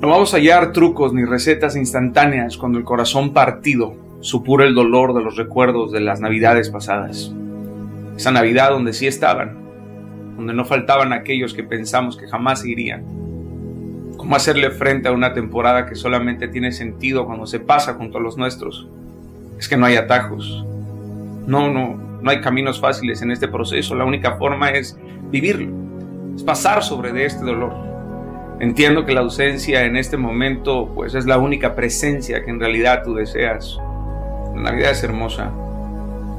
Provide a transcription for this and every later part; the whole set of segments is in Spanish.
No vamos a hallar trucos ni recetas instantáneas cuando el corazón partido supura el dolor de los recuerdos de las navidades pasadas. Esa Navidad donde sí estaban, donde no faltaban aquellos que pensamos que jamás irían. ¿Cómo hacerle frente a una temporada que solamente tiene sentido cuando se pasa junto a los nuestros? Es que no hay atajos. No, no, no hay caminos fáciles en este proceso. La única forma es vivirlo, es pasar sobre de este dolor Entiendo que la ausencia en este momento pues es la única presencia que en realidad tú deseas. La Navidad es hermosa,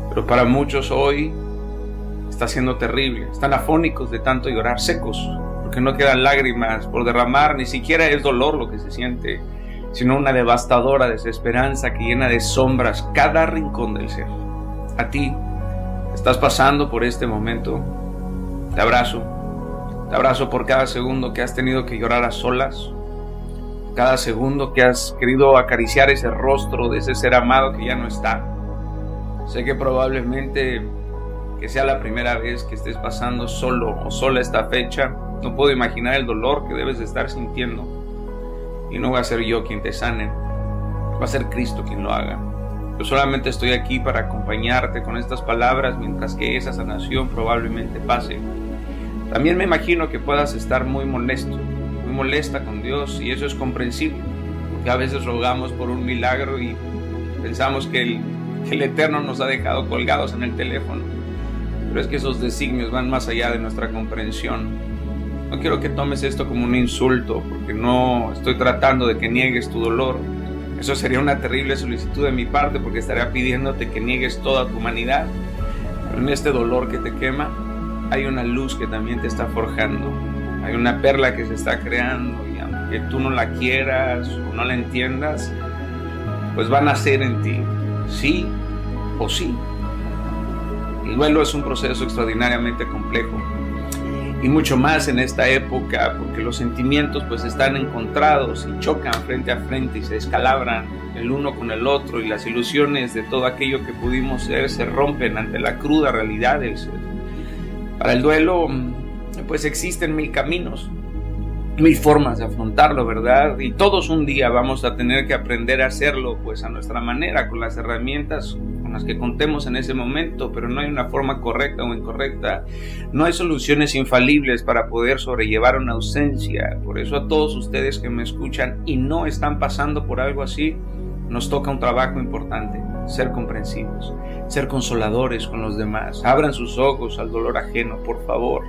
pero para muchos hoy está siendo terrible. Están afónicos de tanto llorar, secos, porque no quedan lágrimas por derramar, ni siquiera es dolor lo que se siente, sino una devastadora desesperanza que llena de sombras cada rincón del ser. A ti, estás pasando por este momento, te abrazo abrazo por cada segundo que has tenido que llorar a solas, cada segundo que has querido acariciar ese rostro de ese ser amado que ya no está. Sé que probablemente que sea la primera vez que estés pasando solo o sola esta fecha, no puedo imaginar el dolor que debes de estar sintiendo. Y no va a ser yo quien te sane, va a ser Cristo quien lo haga. Yo solamente estoy aquí para acompañarte con estas palabras mientras que esa sanación probablemente pase. También me imagino que puedas estar muy molesto, muy molesta con Dios y eso es comprensible, porque a veces rogamos por un milagro y pensamos que el, el Eterno nos ha dejado colgados en el teléfono, pero es que esos designios van más allá de nuestra comprensión. No quiero que tomes esto como un insulto, porque no estoy tratando de que niegues tu dolor. Eso sería una terrible solicitud de mi parte, porque estaría pidiéndote que niegues toda tu humanidad. Pero en este dolor que te quema, hay una luz que también te está forjando, hay una perla que se está creando y aunque tú no la quieras o no la entiendas, pues va a nacer en ti, sí o sí. El duelo es un proceso extraordinariamente complejo y mucho más en esta época porque los sentimientos pues están encontrados y chocan frente a frente y se descalabran el uno con el otro y las ilusiones de todo aquello que pudimos ser se rompen ante la cruda realidad del ser. Para el duelo, pues existen mil caminos, mil formas de afrontarlo, ¿verdad? Y todos un día vamos a tener que aprender a hacerlo, pues a nuestra manera, con las herramientas con las que contemos en ese momento, pero no hay una forma correcta o incorrecta. No hay soluciones infalibles para poder sobrellevar una ausencia. Por eso a todos ustedes que me escuchan y no están pasando por algo así, nos toca un trabajo importante, ser comprensivos, ser consoladores con los demás. Abran sus ojos al dolor ajeno, por favor.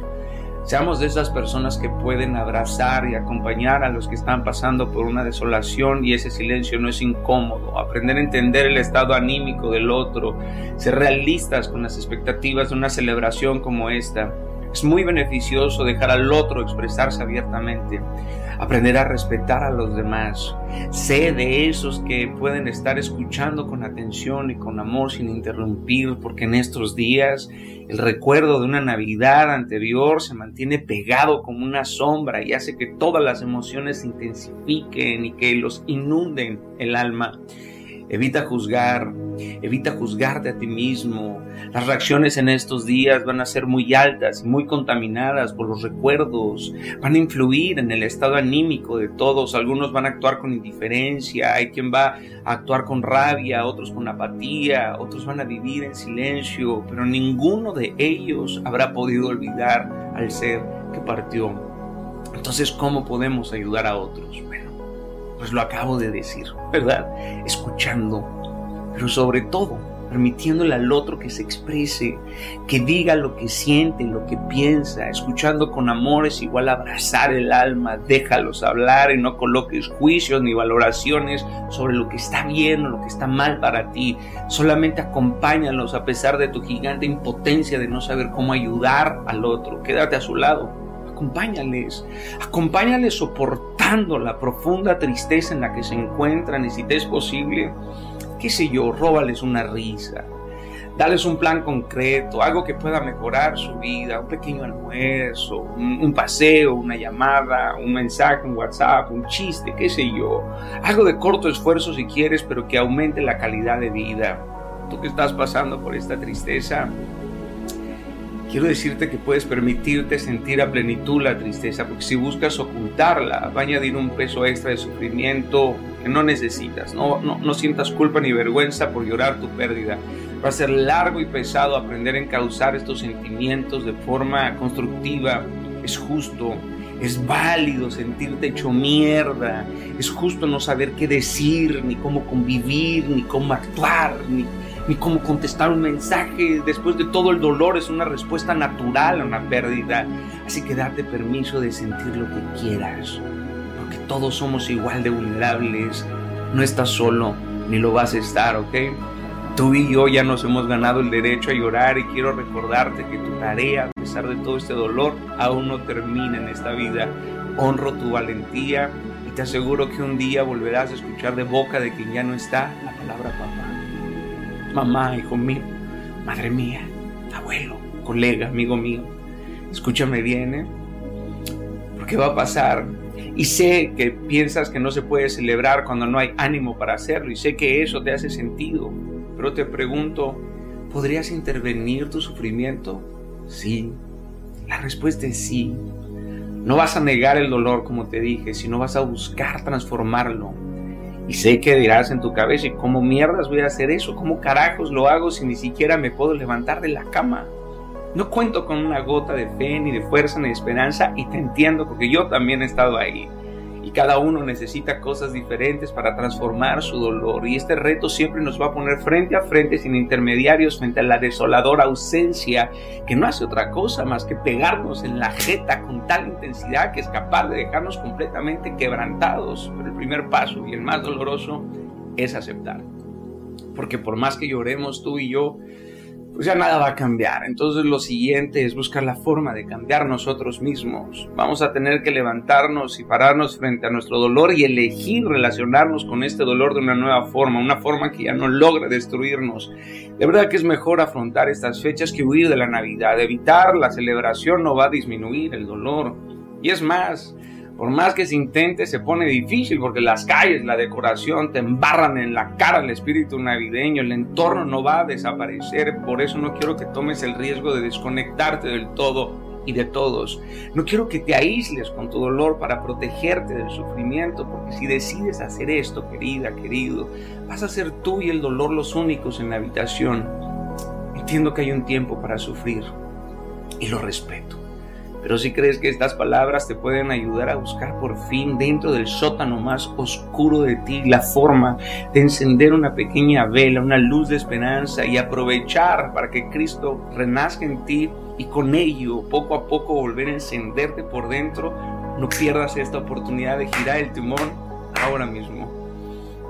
Seamos de esas personas que pueden abrazar y acompañar a los que están pasando por una desolación y ese silencio no es incómodo. Aprender a entender el estado anímico del otro, ser realistas con las expectativas de una celebración como esta. Es muy beneficioso dejar al otro expresarse abiertamente, aprender a respetar a los demás. Sé de esos que pueden estar escuchando con atención y con amor sin interrumpir, porque en estos días el recuerdo de una Navidad anterior se mantiene pegado como una sombra y hace que todas las emociones se intensifiquen y que los inunden el alma. Evita juzgar, evita juzgarte a ti mismo. Las reacciones en estos días van a ser muy altas y muy contaminadas por los recuerdos. Van a influir en el estado anímico de todos. Algunos van a actuar con indiferencia, hay quien va a actuar con rabia, otros con apatía, otros van a vivir en silencio, pero ninguno de ellos habrá podido olvidar al ser que partió. Entonces, ¿cómo podemos ayudar a otros? Bueno, pues lo acabo de decir, ¿verdad? Escuchando, pero sobre todo permitiéndole al otro que se exprese, que diga lo que siente, lo que piensa, escuchando con amor es igual abrazar el alma, déjalos hablar y no coloques juicios ni valoraciones sobre lo que está bien o lo que está mal para ti, solamente acompáñalos a pesar de tu gigante impotencia de no saber cómo ayudar al otro, quédate a su lado. Acompáñales, acompáñales soportando la profunda tristeza en la que se encuentran y si te es posible, qué sé yo, róbales una risa, dales un plan concreto, algo que pueda mejorar su vida, un pequeño almuerzo, un, paseo, una llamada, un mensaje, un WhatsApp, un chiste, qué sé yo, algo de corto esfuerzo si quieres, pero que aumente la calidad de vida. Tú que estás pasando por esta tristeza, quiero decirte que puedes permitirte sentir a plenitud la tristeza, porque si buscas ocultarla, va a añadir un peso extra de sufrimiento que no necesitas. No, no, no sientas culpa ni vergüenza por llorar tu pérdida. Va a ser largo y pesado aprender a encauzar estos sentimientos de forma constructiva. Es justo, es válido sentirte hecho mierda. Es justo no saber qué decir, ni cómo convivir, ni cómo actuar, ni cómo contestar un mensaje. Después de todo el dolor es una respuesta natural a una pérdida. Así que date permiso de sentir lo que quieras, porque todos somos igual de vulnerables. No estás solo, ni lo vas a estar, ¿ok? Tú y yo ya nos hemos ganado el derecho a llorar y quiero recordarte que tu tarea, a pesar de todo este dolor, aún no termina en esta vida. Honro tu valentía y te aseguro que un día volverás a escuchar de boca de quien ya no está la palabra papá mamá, hijo mío, madre mía, abuelo, colega, amigo mío, escúchame bien, ¿eh? Porque va a pasar. Y sé que piensas que no se puede celebrar cuando no hay ánimo para hacerlo, y sé que eso te hace sentido, pero te pregunto, ¿podrías intervenir tu sufrimiento? Sí. La respuesta es sí. No vas a negar el dolor, como te dije, sino vas a buscar transformarlo y sé que dirás en tu cabeza, ¿y cómo mierdas voy a hacer eso? ¿Cómo carajos lo hago si ni siquiera me puedo levantar de la cama? No cuento con una gota de fe, ni de fuerza, ni de esperanza, y te entiendo porque yo también he estado ahí cada uno necesita cosas diferentes para transformar su dolor y este reto siempre nos va a poner frente a frente sin intermediarios frente a la desoladora ausencia que no hace otra cosa más que pegarnos en la jeta con tal intensidad que es capaz de dejarnos completamente quebrantados. Pero el primer paso y el más doloroso es aceptar. Porque por más que lloremos tú y yo, pues ya nada va a cambiar. Entonces lo siguiente es buscar la forma de cambiar nosotros mismos. Vamos a tener que levantarnos y pararnos frente a nuestro dolor y elegir relacionarnos con este dolor de una nueva forma, una forma que ya no logre destruirnos. De verdad que es mejor afrontar estas fechas que huir de la Navidad. Evitar la celebración no va a disminuir el dolor. Y es más, por más que se intente, se pone difícil porque las calles, la decoración te embarran en la cara el espíritu navideño, el entorno no va a desaparecer, por eso no quiero que tomes el riesgo de desconectarte del todo y de todos. No quiero que te aísles con tu dolor para protegerte del sufrimiento, porque si decides hacer esto, querida, querido, vas a ser tú y el dolor los únicos en la habitación. Entiendo que hay un tiempo para sufrir y lo respeto. Pero si crees que estas palabras te pueden ayudar a buscar por fin dentro del sótano más oscuro de ti la forma de encender una pequeña vela, una luz de esperanza y aprovechar para que Cristo renazca en ti y con ello poco a poco volver a encenderte por dentro, no pierdas esta oportunidad de girar el timón ahora mismo.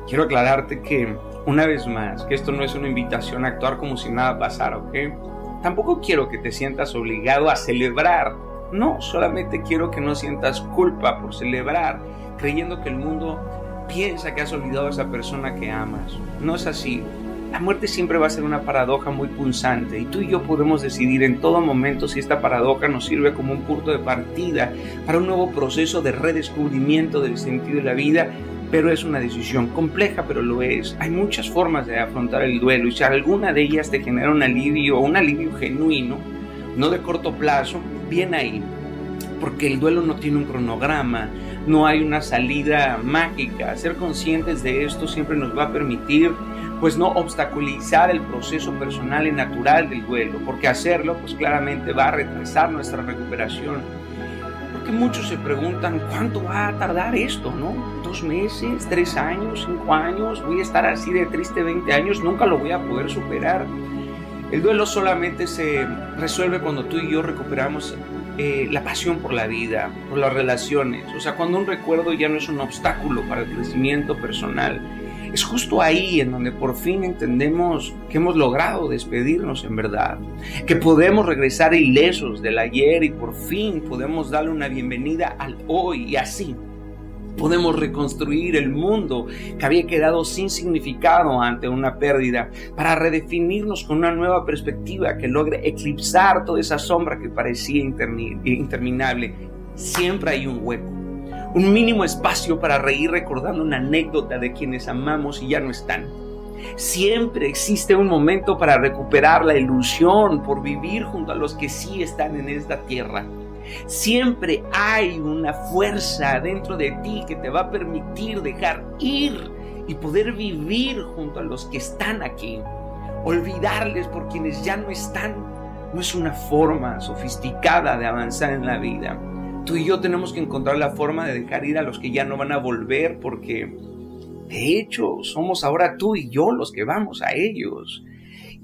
Quiero aclararte que, una vez más, que esto no es una invitación a actuar como si nada pasara, ¿ok? Tampoco quiero que te sientas obligado a celebrar no, solamente quiero que no sientas culpa por celebrar creyendo que el mundo piensa que has olvidado a esa persona que amas. No es así. La muerte siempre va a ser una paradoja muy punzante y tú y yo podemos decidir en todo momento si esta paradoja nos sirve como un punto de partida para un nuevo proceso de redescubrimiento del sentido de la vida, pero es una decisión compleja, pero lo es. Hay muchas formas de afrontar el duelo y si alguna de ellas te genera un alivio un alivio genuino, no de corto plazo, bien ahí, porque el duelo no tiene un cronograma, no hay una salida mágica. Ser conscientes de esto siempre nos va a permitir pues no obstaculizar el proceso personal y natural del duelo, porque hacerlo pues claramente va a retrasar nuestra recuperación. Porque muchos se preguntan, ¿cuánto va a tardar esto, no? ¿Dos meses? ¿Tres años? ¿Cinco años? ¿Voy a estar así de triste 20 años? ¿Nunca lo voy a poder superar? El duelo solamente se resuelve cuando tú y yo recuperamos eh, la pasión por la vida, por las relaciones. O sea, cuando un recuerdo ya no es un obstáculo para el crecimiento personal. Es justo ahí en donde por fin entendemos que hemos logrado despedirnos en verdad, que podemos regresar ilesos del ayer y por fin podemos darle una bienvenida al hoy y así podemos reconstruir el mundo que había quedado sin significado ante una pérdida, para redefinirnos con una nueva perspectiva que logre eclipsar toda esa sombra que parecía interminable. Siempre hay un hueco, un mínimo espacio para reír recordando una anécdota de quienes amamos y ya no están. Siempre existe un momento para recuperar la ilusión por vivir junto a los que sí están en esta tierra. Siempre hay una fuerza dentro de ti que te va a permitir dejar ir y poder vivir junto a los que están aquí. Olvidarles por quienes ya no están no es una forma sofisticada de avanzar en la vida. Tú y yo tenemos que encontrar la forma de dejar ir a los que ya no van a volver porque de hecho somos ahora tú y yo los que vamos a ellos.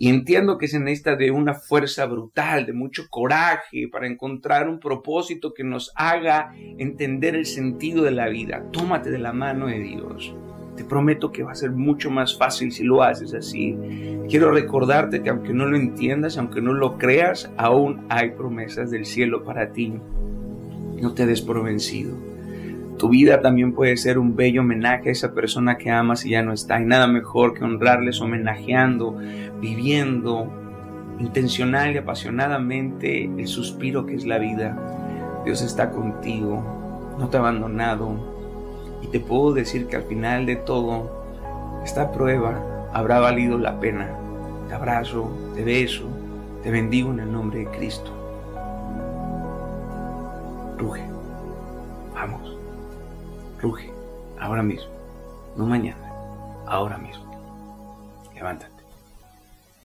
Y entiendo que se necesita de una fuerza brutal, de mucho coraje para encontrar un propósito que nos haga entender el sentido de la vida. Tómate de la mano de Dios. Te prometo que va a ser mucho más fácil si lo haces así. Quiero recordarte que aunque no lo entiendas, aunque no lo creas, aún hay promesas del cielo para ti. No te des por vencido. Tu vida también puede ser un bello homenaje a esa persona que amas y ya no está. Y nada mejor que honrarles homenajeando, viviendo intencional y apasionadamente el suspiro que es la vida. Dios está contigo, no te ha abandonado, y te puedo decir que al final de todo, esta prueba habrá valido la pena. Te abrazo, te beso, te bendigo en el nombre de Cristo. Ruge, ruge, ahora mismo, no mañana, ahora mismo. Levántate.